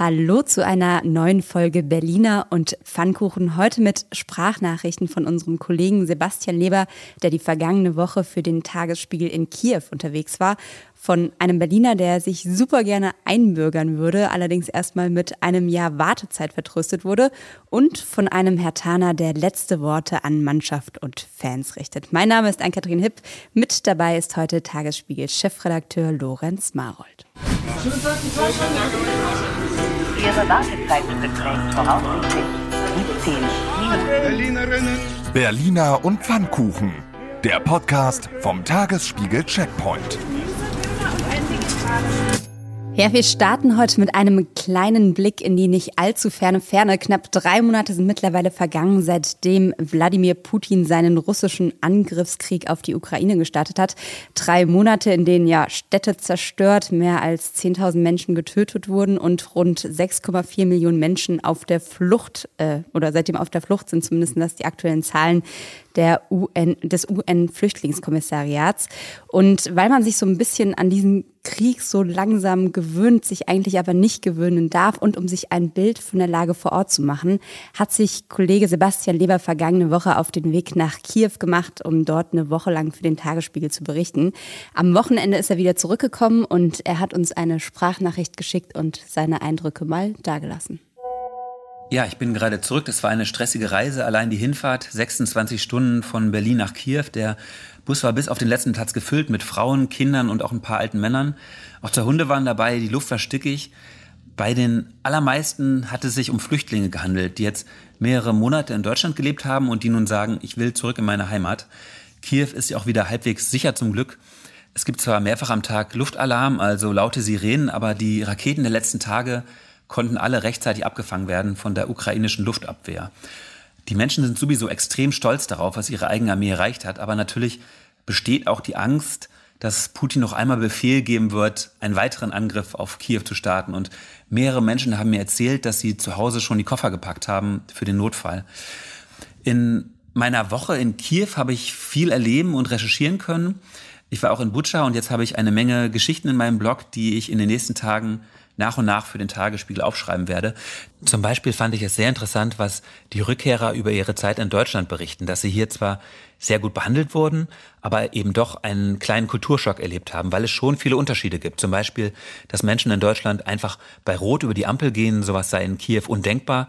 Hallo zu einer neuen Folge Berliner und Pfannkuchen. Heute mit Sprachnachrichten von unserem Kollegen Sebastian Leber, der die vergangene Woche für den Tagesspiegel in Kiew unterwegs war. Von einem Berliner, der sich super gerne einbürgern würde, allerdings erstmal mit einem Jahr Wartezeit vertröstet wurde. Und von einem Hertaner, der letzte Worte an Mannschaft und Fans richtet. Mein Name ist Ann-Kathrin Hipp. Mit dabei ist heute Tagesspiegel-Chefredakteur Lorenz Marold. Ihre Wartezeit beträgt voraussichtlich 17 Minuten. Berliner und Pfannkuchen. Der Podcast vom Tagesspiegel Checkpoint. Ja, wir starten heute mit einem kleinen Blick in die nicht allzu ferne Ferne. Knapp drei Monate sind mittlerweile vergangen, seitdem Wladimir Putin seinen russischen Angriffskrieg auf die Ukraine gestartet hat. Drei Monate, in denen ja Städte zerstört, mehr als 10.000 Menschen getötet wurden und rund 6,4 Millionen Menschen auf der Flucht äh, oder seitdem auf der Flucht sind, zumindest das die aktuellen Zahlen der UN, des UN-Flüchtlingskommissariats. Und weil man sich so ein bisschen an diesen Krieg so langsam gewöhnt, sich eigentlich aber nicht gewöhnen darf und um sich ein Bild von der Lage vor Ort zu machen, hat sich Kollege Sebastian Leber vergangene Woche auf den Weg nach Kiew gemacht, um dort eine Woche lang für den Tagesspiegel zu berichten. Am Wochenende ist er wieder zurückgekommen und er hat uns eine Sprachnachricht geschickt und seine Eindrücke mal dargelassen. Ja, ich bin gerade zurück. Das war eine stressige Reise. Allein die Hinfahrt, 26 Stunden von Berlin nach Kiew. Der Bus war bis auf den letzten Platz gefüllt mit Frauen, Kindern und auch ein paar alten Männern. Auch zwei Hunde waren dabei, die Luft war stickig. Bei den allermeisten hat es sich um Flüchtlinge gehandelt, die jetzt mehrere Monate in Deutschland gelebt haben und die nun sagen, ich will zurück in meine Heimat. Kiew ist ja auch wieder halbwegs sicher zum Glück. Es gibt zwar mehrfach am Tag Luftalarm, also laute Sirenen, aber die Raketen der letzten Tage konnten alle rechtzeitig abgefangen werden von der ukrainischen Luftabwehr. Die Menschen sind sowieso extrem stolz darauf, was ihre eigene Armee erreicht hat, aber natürlich besteht auch die Angst, dass Putin noch einmal Befehl geben wird, einen weiteren Angriff auf Kiew zu starten. Und mehrere Menschen haben mir erzählt, dass sie zu Hause schon die Koffer gepackt haben für den Notfall. In meiner Woche in Kiew habe ich viel erleben und recherchieren können. Ich war auch in Butscha und jetzt habe ich eine Menge Geschichten in meinem Blog, die ich in den nächsten Tagen nach und nach für den Tagesspiegel aufschreiben werde. Zum Beispiel fand ich es sehr interessant, was die Rückkehrer über ihre Zeit in Deutschland berichten, dass sie hier zwar sehr gut behandelt wurden, aber eben doch einen kleinen Kulturschock erlebt haben, weil es schon viele Unterschiede gibt. Zum Beispiel, dass Menschen in Deutschland einfach bei Rot über die Ampel gehen, sowas sei in Kiew undenkbar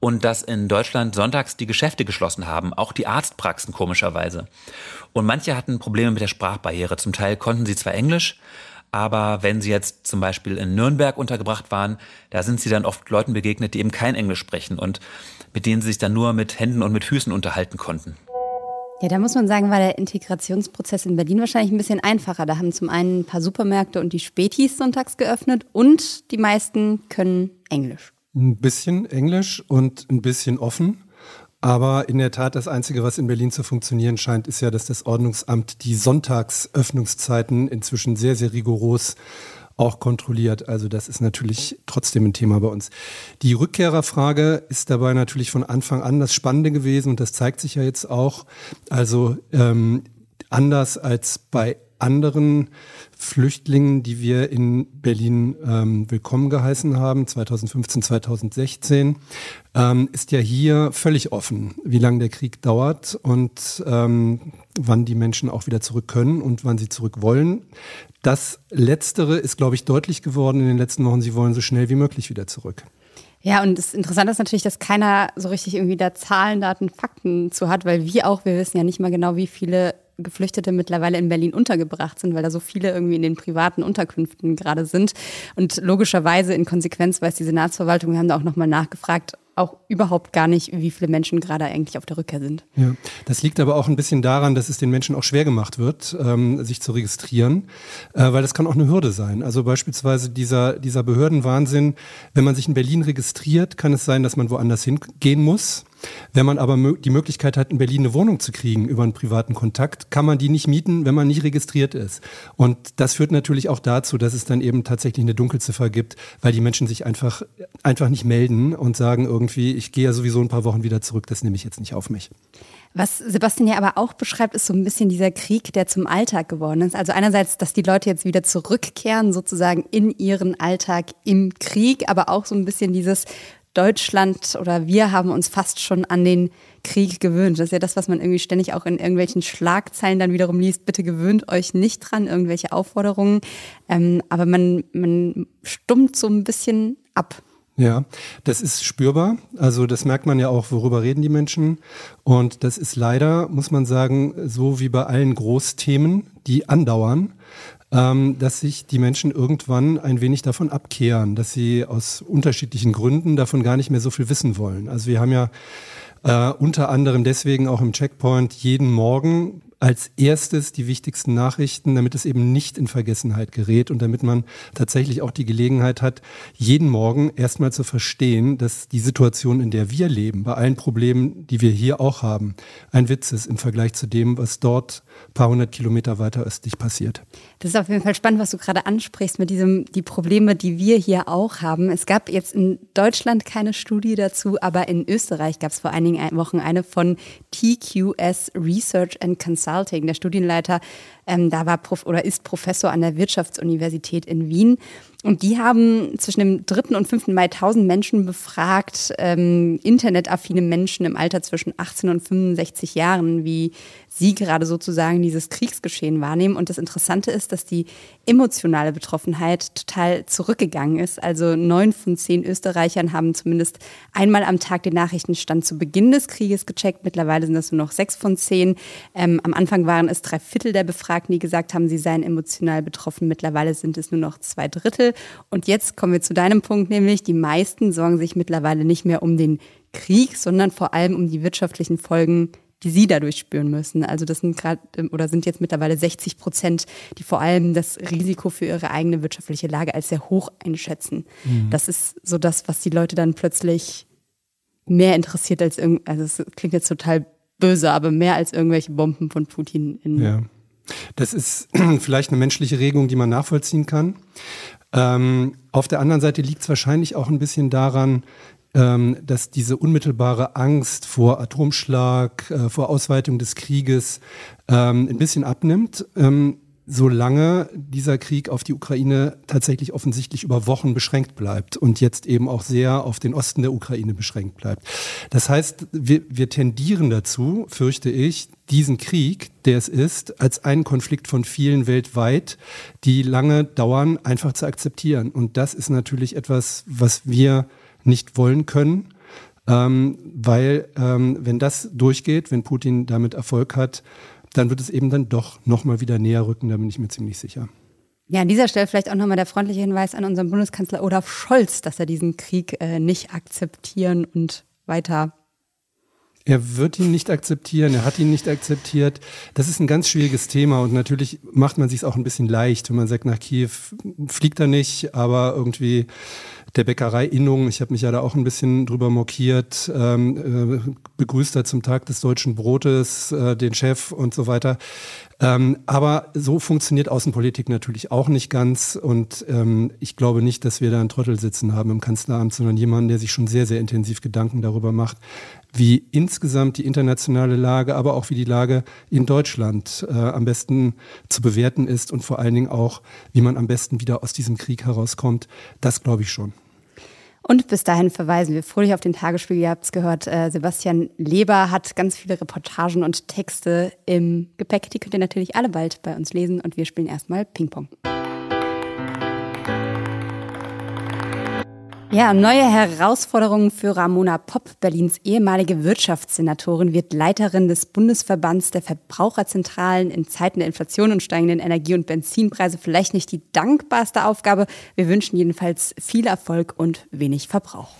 und dass in Deutschland sonntags die Geschäfte geschlossen haben, auch die Arztpraxen komischerweise. Und manche hatten Probleme mit der Sprachbarriere. Zum Teil konnten sie zwar Englisch, aber wenn sie jetzt zum Beispiel in Nürnberg untergebracht waren, da sind sie dann oft Leuten begegnet, die eben kein Englisch sprechen und mit denen sie sich dann nur mit Händen und mit Füßen unterhalten konnten. Ja, da muss man sagen, war der Integrationsprozess in Berlin wahrscheinlich ein bisschen einfacher. Da haben zum einen ein paar Supermärkte und die Spätis sonntags geöffnet und die meisten können Englisch. Ein bisschen Englisch und ein bisschen offen. Aber in der Tat, das Einzige, was in Berlin zu funktionieren scheint, ist ja, dass das Ordnungsamt die Sonntagsöffnungszeiten inzwischen sehr, sehr rigoros auch kontrolliert. Also das ist natürlich trotzdem ein Thema bei uns. Die Rückkehrerfrage ist dabei natürlich von Anfang an das Spannende gewesen und das zeigt sich ja jetzt auch. Also ähm, anders als bei anderen Flüchtlingen, die wir in Berlin ähm, willkommen geheißen haben, 2015, 2016, ähm, ist ja hier völlig offen, wie lange der Krieg dauert und ähm, wann die Menschen auch wieder zurück können und wann sie zurück wollen. Das Letztere ist, glaube ich, deutlich geworden in den letzten Wochen. Sie wollen so schnell wie möglich wieder zurück. Ja, und das Interessante ist natürlich, dass keiner so richtig irgendwie da Zahlen, Daten, Fakten zu hat, weil wir auch, wir wissen ja nicht mal genau, wie viele Geflüchtete mittlerweile in Berlin untergebracht sind, weil da so viele irgendwie in den privaten Unterkünften gerade sind. Und logischerweise in Konsequenz weiß die Senatsverwaltung, wir haben da auch nochmal nachgefragt, auch überhaupt gar nicht, wie viele Menschen gerade eigentlich auf der Rückkehr sind. Ja, das liegt aber auch ein bisschen daran, dass es den Menschen auch schwer gemacht wird, ähm, sich zu registrieren, äh, weil das kann auch eine Hürde sein. Also beispielsweise dieser, dieser Behördenwahnsinn, wenn man sich in Berlin registriert, kann es sein, dass man woanders hingehen muss. Wenn man aber die Möglichkeit hat, in Berlin eine Wohnung zu kriegen über einen privaten Kontakt, kann man die nicht mieten, wenn man nicht registriert ist. Und das führt natürlich auch dazu, dass es dann eben tatsächlich eine Dunkelziffer gibt, weil die Menschen sich einfach, einfach nicht melden und sagen irgendwie, ich gehe ja sowieso ein paar Wochen wieder zurück, das nehme ich jetzt nicht auf mich. Was Sebastian ja aber auch beschreibt, ist so ein bisschen dieser Krieg, der zum Alltag geworden ist. Also einerseits, dass die Leute jetzt wieder zurückkehren, sozusagen in ihren Alltag im Krieg, aber auch so ein bisschen dieses Deutschland oder wir haben uns fast schon an den Krieg gewöhnt. Das ist ja das, was man irgendwie ständig auch in irgendwelchen Schlagzeilen dann wiederum liest. Bitte gewöhnt euch nicht dran, irgendwelche Aufforderungen. Ähm, aber man, man stummt so ein bisschen ab. Ja, das ist spürbar. Also das merkt man ja auch, worüber reden die Menschen. Und das ist leider, muss man sagen, so wie bei allen Großthemen, die andauern, ähm, dass sich die Menschen irgendwann ein wenig davon abkehren, dass sie aus unterschiedlichen Gründen davon gar nicht mehr so viel wissen wollen. Also wir haben ja äh, unter anderem deswegen auch im Checkpoint jeden Morgen als erstes die wichtigsten Nachrichten, damit es eben nicht in Vergessenheit gerät und damit man tatsächlich auch die Gelegenheit hat, jeden Morgen erstmal zu verstehen, dass die Situation, in der wir leben, bei allen Problemen, die wir hier auch haben, ein Witz ist im Vergleich zu dem, was dort paar hundert Kilometer weiter östlich passiert. Das ist auf jeden Fall spannend, was du gerade ansprichst mit diesem, die Probleme, die wir hier auch haben. Es gab jetzt in Deutschland keine Studie dazu, aber in Österreich gab es vor einigen Wochen eine von TQS Research and Consulting Consulting. Der Studienleiter ähm, da war Prof oder ist Professor an der Wirtschaftsuniversität in Wien. Und die haben zwischen dem 3. und 5. Mai 1000 Menschen befragt, ähm, internetaffine Menschen im Alter zwischen 18 und 65 Jahren, wie sie gerade sozusagen dieses Kriegsgeschehen wahrnehmen. Und das Interessante ist, dass die emotionale Betroffenheit total zurückgegangen ist. Also neun von zehn Österreichern haben zumindest einmal am Tag den Nachrichtenstand zu Beginn des Krieges gecheckt. Mittlerweile sind das nur noch sechs von zehn. Ähm, am Anfang waren es drei Viertel der Befragten. Befragten, die gesagt haben, sie seien emotional betroffen. Mittlerweile sind es nur noch zwei Drittel. Und jetzt kommen wir zu deinem Punkt, nämlich die meisten sorgen sich mittlerweile nicht mehr um den Krieg, sondern vor allem um die wirtschaftlichen Folgen die sie dadurch spüren müssen. Also das sind gerade ähm, oder sind jetzt mittlerweile 60 Prozent, die vor allem das Risiko für ihre eigene wirtschaftliche Lage als sehr hoch einschätzen. Mhm. Das ist so das, was die Leute dann plötzlich mehr interessiert als irgend, also es klingt jetzt total böse, aber mehr als irgendwelche Bomben von Putin in ja. Das ist vielleicht eine menschliche Regung, die man nachvollziehen kann. Ähm, auf der anderen Seite liegt es wahrscheinlich auch ein bisschen daran, ähm, dass diese unmittelbare Angst vor Atomschlag, äh, vor Ausweitung des Krieges ähm, ein bisschen abnimmt. Ähm, solange dieser Krieg auf die Ukraine tatsächlich offensichtlich über Wochen beschränkt bleibt und jetzt eben auch sehr auf den Osten der Ukraine beschränkt bleibt. Das heißt, wir, wir tendieren dazu, fürchte ich, diesen Krieg, der es ist, als einen Konflikt von vielen weltweit, die lange dauern, einfach zu akzeptieren. Und das ist natürlich etwas, was wir nicht wollen können. Ähm, weil ähm, wenn das durchgeht, wenn Putin damit Erfolg hat, dann wird es eben dann doch nochmal wieder näher rücken, da bin ich mir ziemlich sicher. Ja, an dieser Stelle vielleicht auch nochmal der freundliche Hinweis an unseren Bundeskanzler Olaf Scholz, dass er diesen Krieg äh, nicht akzeptieren und weiter er wird ihn nicht akzeptieren, er hat ihn nicht akzeptiert. Das ist ein ganz schwieriges Thema und natürlich macht man sich auch ein bisschen leicht, wenn man sagt, nach Kiew fliegt er nicht, aber irgendwie der Bäckerei Innung, ich habe mich ja da auch ein bisschen drüber mokiert, ähm, äh, begrüßt er zum Tag des deutschen Brotes äh, den Chef und so weiter. Ähm, aber so funktioniert Außenpolitik natürlich auch nicht ganz. Und ähm, ich glaube nicht, dass wir da einen Trottel sitzen haben im Kanzleramt, sondern jemanden, der sich schon sehr, sehr intensiv Gedanken darüber macht, wie insgesamt die internationale Lage, aber auch wie die Lage in Deutschland äh, am besten zu bewerten ist und vor allen Dingen auch, wie man am besten wieder aus diesem Krieg herauskommt. Das glaube ich schon. Und bis dahin verweisen wir fröhlich auf den Tagesspiegel. Ihr habt es gehört, äh, Sebastian Leber hat ganz viele Reportagen und Texte im Gepäck. Die könnt ihr natürlich alle bald bei uns lesen und wir spielen erstmal Ping-Pong. Ja, neue Herausforderungen für Ramona Popp. Berlins ehemalige Wirtschaftssenatorin wird Leiterin des Bundesverbands der Verbraucherzentralen in Zeiten der Inflation und steigenden Energie- und Benzinpreise. Vielleicht nicht die dankbarste Aufgabe. Wir wünschen jedenfalls viel Erfolg und wenig Verbrauch.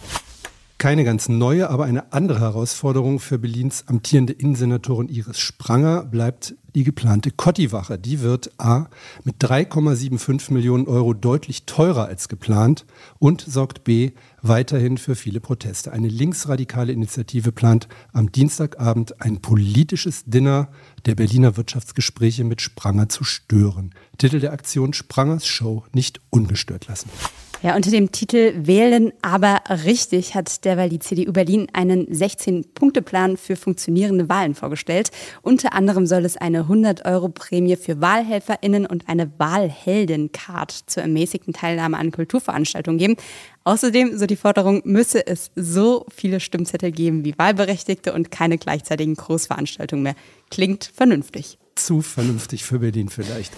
Keine ganz neue, aber eine andere Herausforderung für Berlins amtierende Innensenatorin Iris Spranger bleibt die geplante Kotti-Wache. Die wird A mit 3,75 Millionen Euro deutlich teurer als geplant und sorgt B weiterhin für viele Proteste. Eine linksradikale Initiative plant am Dienstagabend ein politisches Dinner der Berliner Wirtschaftsgespräche mit Spranger zu stören. Titel der Aktion Sprangers Show nicht ungestört lassen. Ja, unter dem Titel Wählen aber richtig hat derweil die CDU Berlin einen 16-Punkte-Plan für funktionierende Wahlen vorgestellt. Unter anderem soll es eine 100-Euro-Prämie für WahlhelferInnen und eine Wahlhelden-Card zur ermäßigten Teilnahme an Kulturveranstaltungen geben. Außerdem, so die Forderung, müsse es so viele Stimmzettel geben wie Wahlberechtigte und keine gleichzeitigen Großveranstaltungen mehr. Klingt vernünftig. Zu vernünftig für Berlin vielleicht.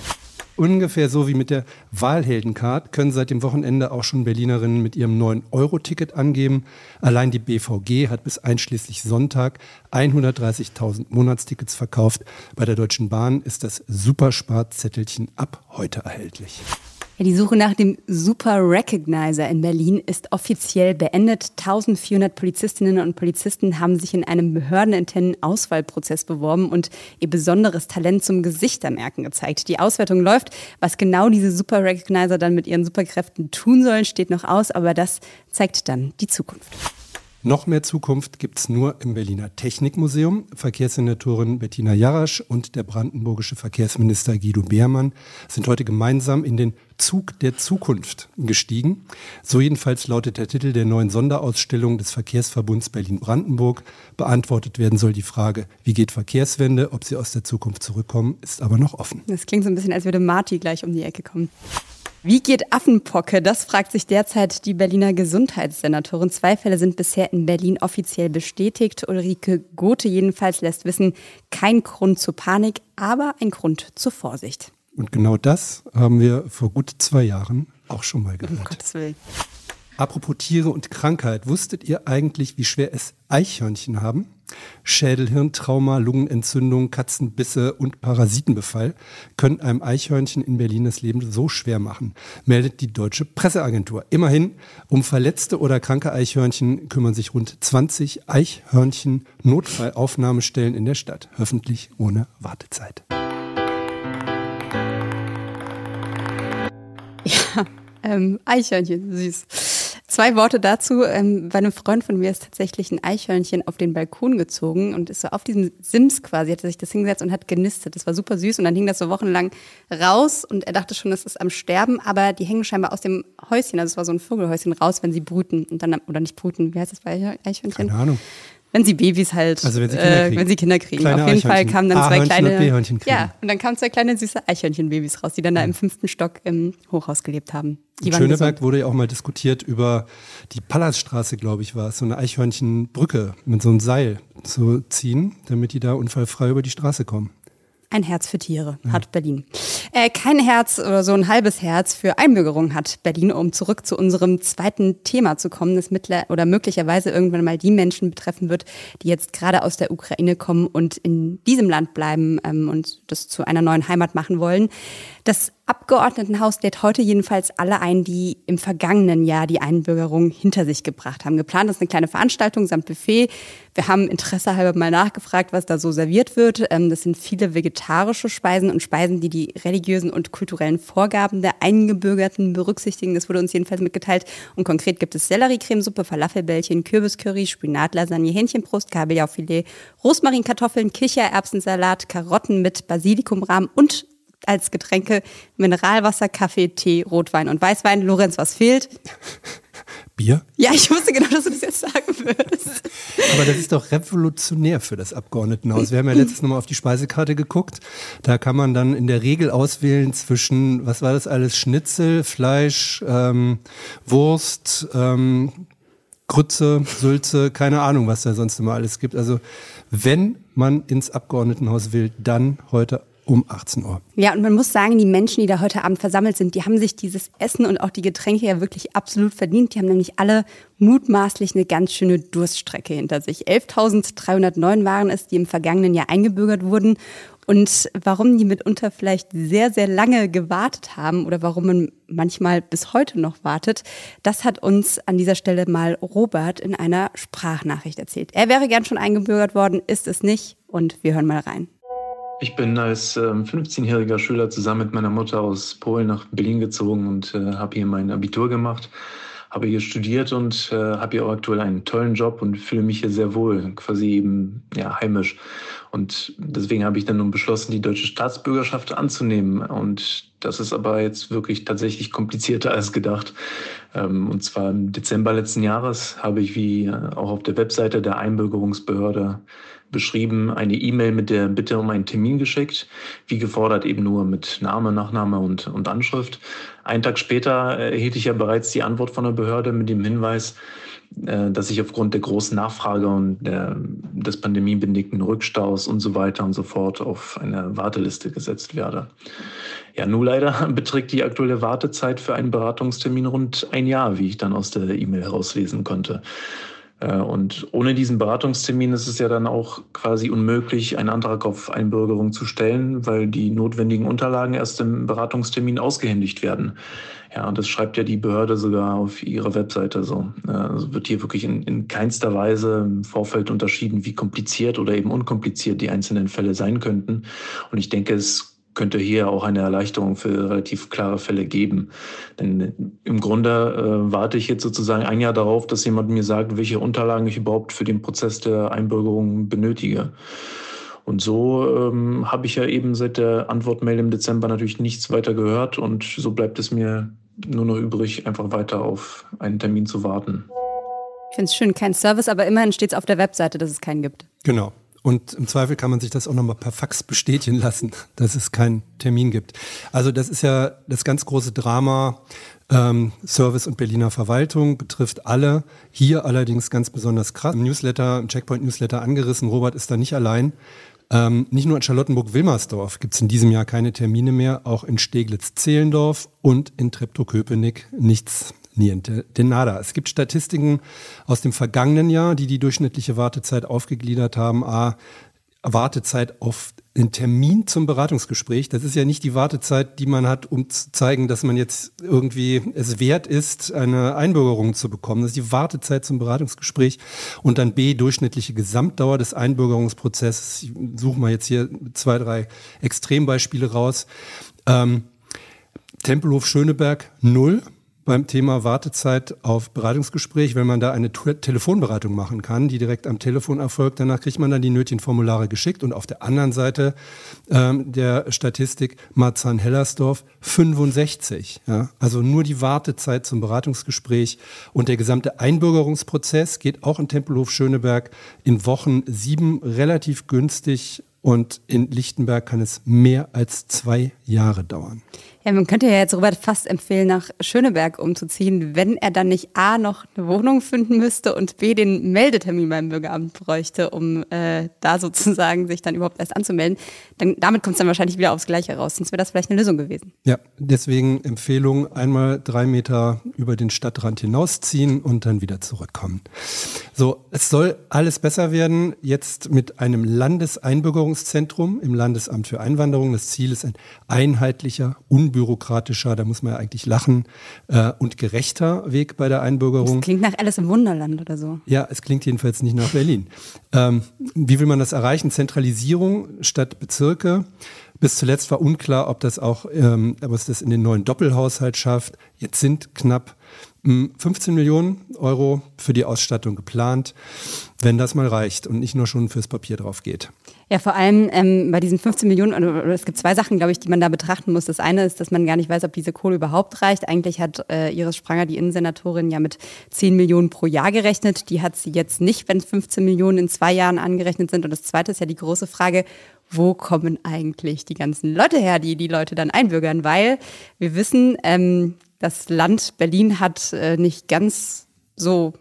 Ungefähr so wie mit der Wahlheldencard können seit dem Wochenende auch schon Berlinerinnen mit ihrem 9-Euro-Ticket angeben. Allein die BVG hat bis einschließlich Sonntag 130.000 Monatstickets verkauft. Bei der Deutschen Bahn ist das Supersparzettelchen ab heute erhältlich. Ja, die Suche nach dem Super Recognizer in Berlin ist offiziell beendet. 1400 Polizistinnen und Polizisten haben sich in einem behördeninternen Auswahlprozess beworben und ihr besonderes Talent zum Gesichtermerken gezeigt. Die Auswertung läuft. Was genau diese Super Recognizer dann mit ihren Superkräften tun sollen, steht noch aus, aber das zeigt dann die Zukunft. Noch mehr Zukunft gibt es nur im Berliner Technikmuseum. Verkehrssenatorin Bettina Jarasch und der brandenburgische Verkehrsminister Guido Beermann sind heute gemeinsam in den Zug der Zukunft gestiegen. So jedenfalls lautet der Titel der neuen Sonderausstellung des Verkehrsverbunds Berlin-Brandenburg. Beantwortet werden soll die Frage, wie geht Verkehrswende, ob sie aus der Zukunft zurückkommen, ist aber noch offen. Das klingt so ein bisschen, als würde Marty gleich um die Ecke kommen. Wie geht Affenpocke? Das fragt sich derzeit die Berliner Gesundheitssenatorin. Zwei Fälle sind bisher in Berlin offiziell bestätigt. Ulrike Gothe jedenfalls lässt wissen, kein Grund zur Panik, aber ein Grund zur Vorsicht. Und genau das haben wir vor gut zwei Jahren auch schon mal gehört. Um Gottes Willen. Apropos Tiere und Krankheit, wusstet ihr eigentlich, wie schwer es Eichhörnchen haben? Schädelhirntrauma, Lungenentzündung, Katzenbisse und Parasitenbefall können einem Eichhörnchen in Berlin das Leben so schwer machen, meldet die deutsche Presseagentur. Immerhin, um verletzte oder kranke Eichhörnchen kümmern sich rund 20 Eichhörnchen-Notfallaufnahmestellen in der Stadt, hoffentlich ohne Wartezeit. Ja, ähm, Eichhörnchen, süß. Zwei Worte dazu. Ähm, bei einem Freund von mir ist tatsächlich ein Eichhörnchen auf den Balkon gezogen und ist so auf diesem Sims quasi, hat er sich das hingesetzt und hat genistet. Das war super süß und dann hing das so wochenlang raus und er dachte schon, es ist am Sterben, aber die hängen scheinbar aus dem Häuschen, also es war so ein Vogelhäuschen raus, wenn sie brüten und dann, oder nicht brüten, wie heißt das bei Eichhörnchen? Keine Ahnung. Wenn sie Babys halt, also wenn sie Kinder kriegen. Äh, wenn sie Kinder kriegen. Kleine Auf jeden Fall kamen dann zwei kleine, und ja, und dann kamen zwei kleine süße Eichhörnchenbabys raus, die dann da im fünften Stock im Hochhaus gelebt haben. Die In Schöneberg gesund. wurde ja auch mal diskutiert über die Pallasstraße, glaube ich, war es, so eine Eichhörnchenbrücke mit so einem Seil zu ziehen, damit die da unfallfrei über die Straße kommen. Ein Herz für Tiere ja. hat Berlin. Äh, kein Herz oder so ein halbes Herz für Einbürgerung hat Berlin, um zurück zu unserem zweiten Thema zu kommen, das mittler oder möglicherweise irgendwann mal die Menschen betreffen wird, die jetzt gerade aus der Ukraine kommen und in diesem Land bleiben ähm, und das zu einer neuen Heimat machen wollen. Das Abgeordnetenhaus lädt heute jedenfalls alle ein, die im vergangenen Jahr die Einbürgerung hinter sich gebracht haben. Geplant ist eine kleine Veranstaltung samt Buffet. Wir haben Interesse halber mal nachgefragt, was da so serviert wird. Ähm, das sind viele vegetarische Speisen und Speisen, die die religiösen und kulturellen Vorgaben der Eingebürgerten berücksichtigen. Das wurde uns jedenfalls mitgeteilt. Und konkret gibt es Selleriecremesuppe, Falafelbällchen, Kürbiscurry, Spinatlasagne, Hähnchenbrust, Kabeljaufilet, Rosmarinkartoffeln, Kichererbsensalat, Karotten mit Basilikumrahmen und als Getränke Mineralwasser, Kaffee, Tee, Rotwein und Weißwein. Lorenz, was fehlt? Bier? Ja, ich wusste genau, dass du das jetzt sagen würdest. Aber das ist doch revolutionär für das Abgeordnetenhaus. Wir haben ja letztes nochmal auf die Speisekarte geguckt. Da kann man dann in der Regel auswählen zwischen, was war das alles? Schnitzel, Fleisch, ähm, Wurst, ähm, Grütze, Sülze, keine Ahnung, was da sonst immer alles gibt. Also wenn man ins Abgeordnetenhaus will, dann heute um 18 Uhr. Ja, und man muss sagen, die Menschen, die da heute Abend versammelt sind, die haben sich dieses Essen und auch die Getränke ja wirklich absolut verdient. Die haben nämlich alle mutmaßlich eine ganz schöne Durststrecke hinter sich. 11.309 waren es, die im vergangenen Jahr eingebürgert wurden. Und warum die mitunter vielleicht sehr, sehr lange gewartet haben oder warum man manchmal bis heute noch wartet, das hat uns an dieser Stelle mal Robert in einer Sprachnachricht erzählt. Er wäre gern schon eingebürgert worden, ist es nicht. Und wir hören mal rein. Ich bin als ähm, 15-jähriger Schüler zusammen mit meiner Mutter aus Polen nach Berlin gezogen und äh, habe hier mein Abitur gemacht, habe hier studiert und äh, habe hier auch aktuell einen tollen Job und fühle mich hier sehr wohl, quasi eben ja heimisch. Und deswegen habe ich dann nun beschlossen, die deutsche Staatsbürgerschaft anzunehmen. Und das ist aber jetzt wirklich tatsächlich komplizierter als gedacht. Ähm, und zwar im Dezember letzten Jahres habe ich, wie äh, auch auf der Webseite der Einbürgerungsbehörde beschrieben, eine E-Mail mit der Bitte um einen Termin geschickt. Wie gefordert eben nur mit Name, Nachname und, und Anschrift. Einen Tag später erhielt ich ja bereits die Antwort von der Behörde mit dem Hinweis, äh, dass ich aufgrund der großen Nachfrage und der, des pandemiebedingten Rückstaus und so weiter und so fort auf eine Warteliste gesetzt werde. Ja, nur leider beträgt die aktuelle Wartezeit für einen Beratungstermin rund ein Jahr, wie ich dann aus der E-Mail herauslesen konnte. Äh, und ohne diesen Beratungstermin ist es ja dann auch quasi unmöglich, einen Antrag auf Einbürgerung zu stellen, weil die notwendigen Unterlagen erst im Beratungstermin ausgehändigt werden. Ja, und das schreibt ja die Behörde sogar auf ihrer Webseite so. Also wird hier wirklich in, in keinster Weise im Vorfeld unterschieden, wie kompliziert oder eben unkompliziert die einzelnen Fälle sein könnten. Und ich denke, es könnte hier auch eine Erleichterung für relativ klare Fälle geben. Denn im Grunde äh, warte ich jetzt sozusagen ein Jahr darauf, dass jemand mir sagt, welche Unterlagen ich überhaupt für den Prozess der Einbürgerung benötige. Und so ähm, habe ich ja eben seit der Antwortmail im Dezember natürlich nichts weiter gehört und so bleibt es mir nur noch übrig, einfach weiter auf einen Termin zu warten. Ich finde es schön, kein Service, aber immerhin steht es auf der Webseite, dass es keinen gibt. Genau. Und im Zweifel kann man sich das auch nochmal per Fax bestätigen lassen, dass es keinen Termin gibt. Also das ist ja das ganz große Drama. Ähm, Service und Berliner Verwaltung betrifft alle. Hier allerdings ganz besonders krass. Im Newsletter, im Checkpoint-Newsletter angerissen. Robert ist da nicht allein. Ähm, nicht nur in Charlottenburg-Wilmersdorf gibt es in diesem Jahr keine Termine mehr, auch in Steglitz-Zehlendorf und in Treptow-Köpenick nichts niente de nada. Es gibt Statistiken aus dem vergangenen Jahr, die die durchschnittliche Wartezeit aufgegliedert haben. A, Wartezeit auf den Termin zum Beratungsgespräch. Das ist ja nicht die Wartezeit, die man hat, um zu zeigen, dass man jetzt irgendwie es wert ist, eine Einbürgerung zu bekommen. Das ist die Wartezeit zum Beratungsgespräch. Und dann B, durchschnittliche Gesamtdauer des Einbürgerungsprozesses. Ich suche mal jetzt hier zwei, drei Extrembeispiele raus. Ähm, Tempelhof Schöneberg null beim Thema Wartezeit auf Beratungsgespräch, wenn man da eine Telefonberatung machen kann, die direkt am Telefon erfolgt. Danach kriegt man dann die nötigen Formulare geschickt. Und auf der anderen Seite ähm, der Statistik Marzahn-Hellersdorf 65. Ja? Also nur die Wartezeit zum Beratungsgespräch und der gesamte Einbürgerungsprozess geht auch in Tempelhof Schöneberg in Wochen sieben relativ günstig und in Lichtenberg kann es mehr als zwei Jahre dauern. Ja, man könnte ja jetzt Robert fast empfehlen, nach Schöneberg umzuziehen, wenn er dann nicht A noch eine Wohnung finden müsste und B den Meldetermin beim Bürgeramt bräuchte, um äh, da sozusagen sich dann überhaupt erst anzumelden. Dann, damit kommt es dann wahrscheinlich wieder aufs Gleiche raus. Sonst wäre das vielleicht eine Lösung gewesen. Ja, deswegen Empfehlung, einmal drei Meter über den Stadtrand hinausziehen und dann wieder zurückkommen. So, es soll alles besser werden. Jetzt mit einem Landeseinbürgerungszentrum im Landesamt für Einwanderung. Das Ziel ist ein einheitlicher, unbürgerlicher unbürokratischer, da muss man ja eigentlich lachen, äh, und gerechter Weg bei der Einbürgerung. Das klingt nach Alice im Wunderland oder so. Ja, es klingt jedenfalls nicht nach Berlin. Ähm, wie will man das erreichen? Zentralisierung statt Bezirke. Bis zuletzt war unklar, ob das auch, ähm, ob es das in den neuen Doppelhaushalt schafft. Jetzt sind knapp 15 Millionen Euro für die Ausstattung geplant, wenn das mal reicht und nicht nur schon fürs Papier drauf geht. Ja, vor allem ähm, bei diesen 15 Millionen, oder, es gibt zwei Sachen, glaube ich, die man da betrachten muss. Das eine ist, dass man gar nicht weiß, ob diese Kohle überhaupt reicht. Eigentlich hat äh, Iris Spranger, die Innensenatorin, ja mit 10 Millionen pro Jahr gerechnet. Die hat sie jetzt nicht, wenn 15 Millionen in zwei Jahren angerechnet sind. Und das zweite ist ja die große Frage, wo kommen eigentlich die ganzen Leute her, die die Leute dann einbürgern? Weil wir wissen, ähm, das Land Berlin hat äh, nicht ganz so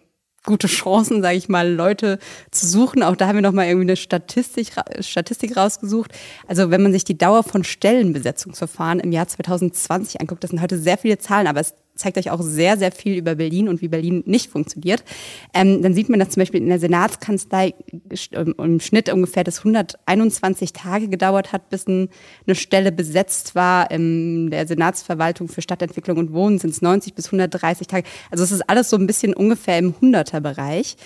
gute Chancen, sage ich mal, Leute zu suchen. Auch da haben wir noch mal irgendwie eine Statistik, Statistik rausgesucht. Also wenn man sich die Dauer von Stellenbesetzungsverfahren im Jahr 2020 anguckt, das sind heute sehr viele Zahlen, aber es zeigt euch auch sehr, sehr viel über Berlin und wie Berlin nicht funktioniert. Ähm, dann sieht man, dass zum Beispiel in der Senatskanzlei im Schnitt ungefähr das 121 Tage gedauert hat, bis ein, eine Stelle besetzt war. In der Senatsverwaltung für Stadtentwicklung und Wohnen sind es 90 bis 130 Tage. Also es ist alles so ein bisschen ungefähr im 100er-Bereich.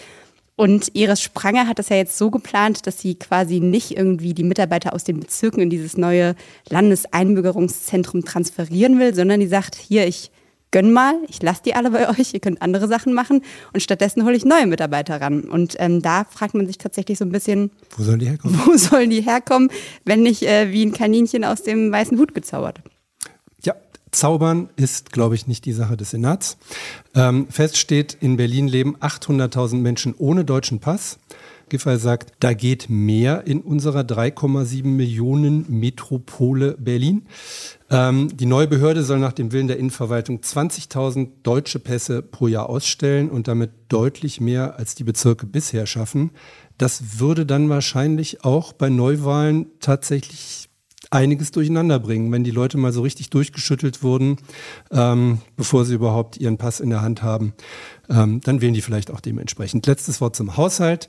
Und Iris Spranger hat das ja jetzt so geplant, dass sie quasi nicht irgendwie die Mitarbeiter aus den Bezirken in dieses neue Landeseinbürgerungszentrum transferieren will, sondern die sagt, hier, ich gönn mal, ich lasse die alle bei euch, ihr könnt andere Sachen machen und stattdessen hole ich neue Mitarbeiter ran. Und ähm, da fragt man sich tatsächlich so ein bisschen, wo sollen die herkommen? Wo sollen die herkommen, wenn nicht äh, wie ein Kaninchen aus dem weißen Hut gezaubert? Ja, Zaubern ist, glaube ich, nicht die Sache des Senats. Ähm, fest steht, in Berlin leben 800.000 Menschen ohne deutschen Pass. Giffey sagt, da geht mehr in unserer 3,7 Millionen Metropole Berlin. Ähm, die neue Behörde soll nach dem Willen der Innenverwaltung 20.000 deutsche Pässe pro Jahr ausstellen und damit deutlich mehr als die Bezirke bisher schaffen. Das würde dann wahrscheinlich auch bei Neuwahlen tatsächlich einiges durcheinander bringen, wenn die Leute mal so richtig durchgeschüttelt wurden, ähm, bevor sie überhaupt ihren Pass in der Hand haben. Ähm, dann wählen die vielleicht auch dementsprechend. Letztes Wort zum Haushalt.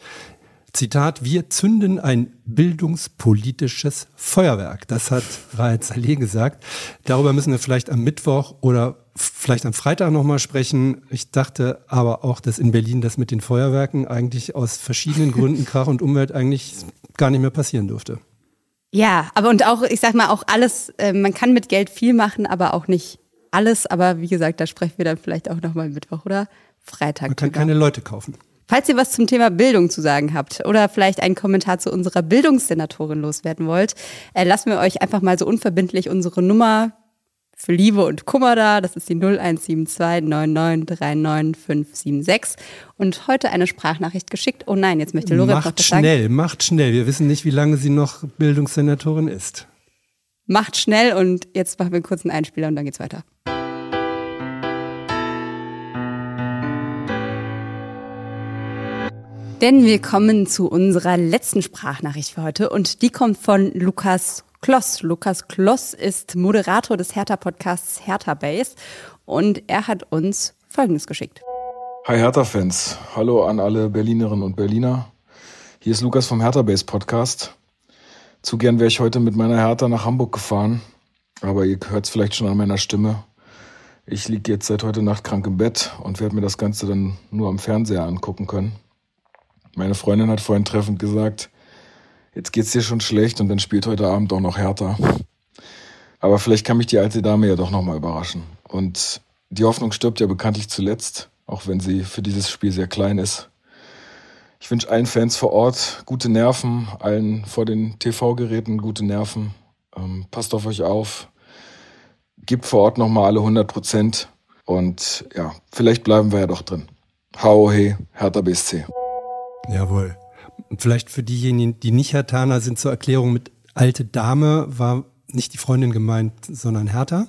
Zitat, wir zünden ein bildungspolitisches Feuerwerk. Das hat Raed Saleh gesagt. Darüber müssen wir vielleicht am Mittwoch oder vielleicht am Freitag nochmal sprechen. Ich dachte aber auch, dass in Berlin das mit den Feuerwerken eigentlich aus verschiedenen Gründen Krach und Umwelt eigentlich gar nicht mehr passieren durfte. Ja, aber und auch, ich sag mal, auch alles, äh, man kann mit Geld viel machen, aber auch nicht alles. Aber wie gesagt, da sprechen wir dann vielleicht auch nochmal Mittwoch oder Freitag. Man kann drüber. keine Leute kaufen. Falls ihr was zum Thema Bildung zu sagen habt oder vielleicht einen Kommentar zu unserer Bildungssenatorin loswerden wollt, äh, lassen wir euch einfach mal so unverbindlich unsere Nummer für Liebe und Kummer da. Das ist die 0172 9939576. Und heute eine Sprachnachricht geschickt. Oh nein, jetzt möchte Lorenz noch was sagen. Macht schnell, macht schnell. Wir wissen nicht, wie lange sie noch Bildungssenatorin ist. Macht schnell und jetzt machen wir einen kurzen Einspieler und dann geht's weiter. Denn wir kommen zu unserer letzten Sprachnachricht für heute und die kommt von Lukas Kloss. Lukas Kloss ist Moderator des Hertha-Podcasts Hertha Base und er hat uns Folgendes geschickt. Hi Hertha-Fans, hallo an alle Berlinerinnen und Berliner. Hier ist Lukas vom Hertha Base Podcast. Zu gern wäre ich heute mit meiner Hertha nach Hamburg gefahren, aber ihr hört es vielleicht schon an meiner Stimme. Ich liege jetzt seit heute Nacht krank im Bett und werde mir das Ganze dann nur am Fernseher angucken können. Meine Freundin hat vorhin treffend gesagt, jetzt geht's dir schon schlecht und dann spielt heute Abend auch noch härter. Aber vielleicht kann mich die alte Dame ja doch nochmal überraschen. Und die Hoffnung stirbt ja bekanntlich zuletzt, auch wenn sie für dieses Spiel sehr klein ist. Ich wünsche allen Fans vor Ort gute Nerven, allen vor den TV-Geräten gute Nerven. Ähm, passt auf euch auf. Gebt vor Ort nochmal alle 100 Prozent. Und ja, vielleicht bleiben wir ja doch drin. Hau he, Hertha BSC. Jawohl. Und vielleicht für diejenigen, die nicht Hertaner sind, zur Erklärung mit alte Dame war nicht die Freundin gemeint, sondern Hertha.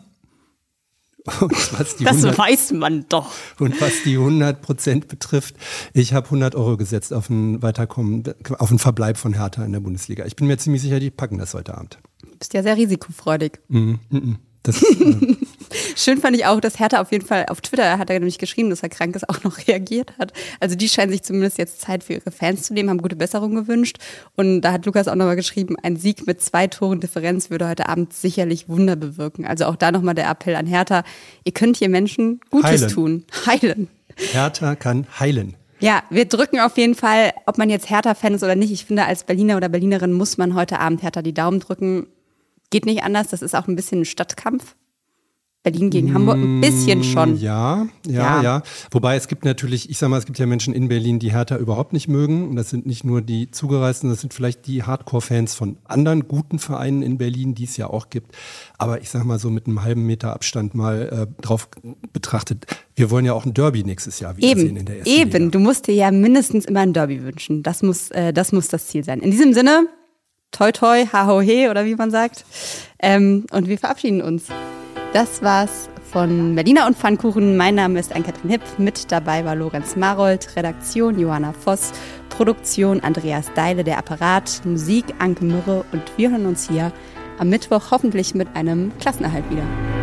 das 100, weiß man doch. Und was die 100 Prozent betrifft, ich habe 100 Euro gesetzt auf ein Weiterkommen, auf einen Verbleib von Hertha in der Bundesliga. Ich bin mir ziemlich sicher, die packen das heute Abend. Du bist ja sehr risikofreudig. Mm, mm, mm. Das, äh, Schön fand ich auch, dass Hertha auf jeden Fall auf Twitter hat er nämlich geschrieben, dass er krank ist, auch noch reagiert hat. Also die scheinen sich zumindest jetzt Zeit für ihre Fans zu nehmen, haben gute Besserung gewünscht. Und da hat Lukas auch nochmal geschrieben, ein Sieg mit zwei Toren Differenz würde heute Abend sicherlich Wunder bewirken. Also auch da nochmal der Appell an Hertha, ihr könnt hier Menschen Gutes heilen. tun. Heilen. Hertha kann heilen. Ja, wir drücken auf jeden Fall, ob man jetzt Hertha-Fan ist oder nicht. Ich finde, als Berliner oder Berlinerin muss man heute Abend Hertha die Daumen drücken. Geht nicht anders. Das ist auch ein bisschen ein Stadtkampf. Berlin gegen Hamburg ein bisschen mm, schon. Ja, ja, ja, ja, Wobei es gibt natürlich, ich sag mal, es gibt ja Menschen in Berlin, die Hertha überhaupt nicht mögen. Und das sind nicht nur die Zugereisten, das sind vielleicht die Hardcore-Fans von anderen guten Vereinen in Berlin, die es ja auch gibt. Aber ich sag mal so mit einem halben Meter Abstand mal äh, drauf betrachtet. Wir wollen ja auch ein Derby nächstes Jahr wiedersehen eben, in der ersten Eben, Liga. du musst dir ja mindestens immer ein Derby wünschen. Das muss, äh, das muss das Ziel sein. In diesem Sinne, toi toi, ha ho he oder wie man sagt. Ähm, und wir verabschieden uns. Das war's von Berliner und Pfannkuchen. Mein Name ist Ann-Kathrin Hipp. Mit dabei war Lorenz Marold, Redaktion Johanna Voss, Produktion Andreas Deile, der Apparat, Musik Anke Mürre und wir hören uns hier am Mittwoch hoffentlich mit einem Klassenerhalt wieder.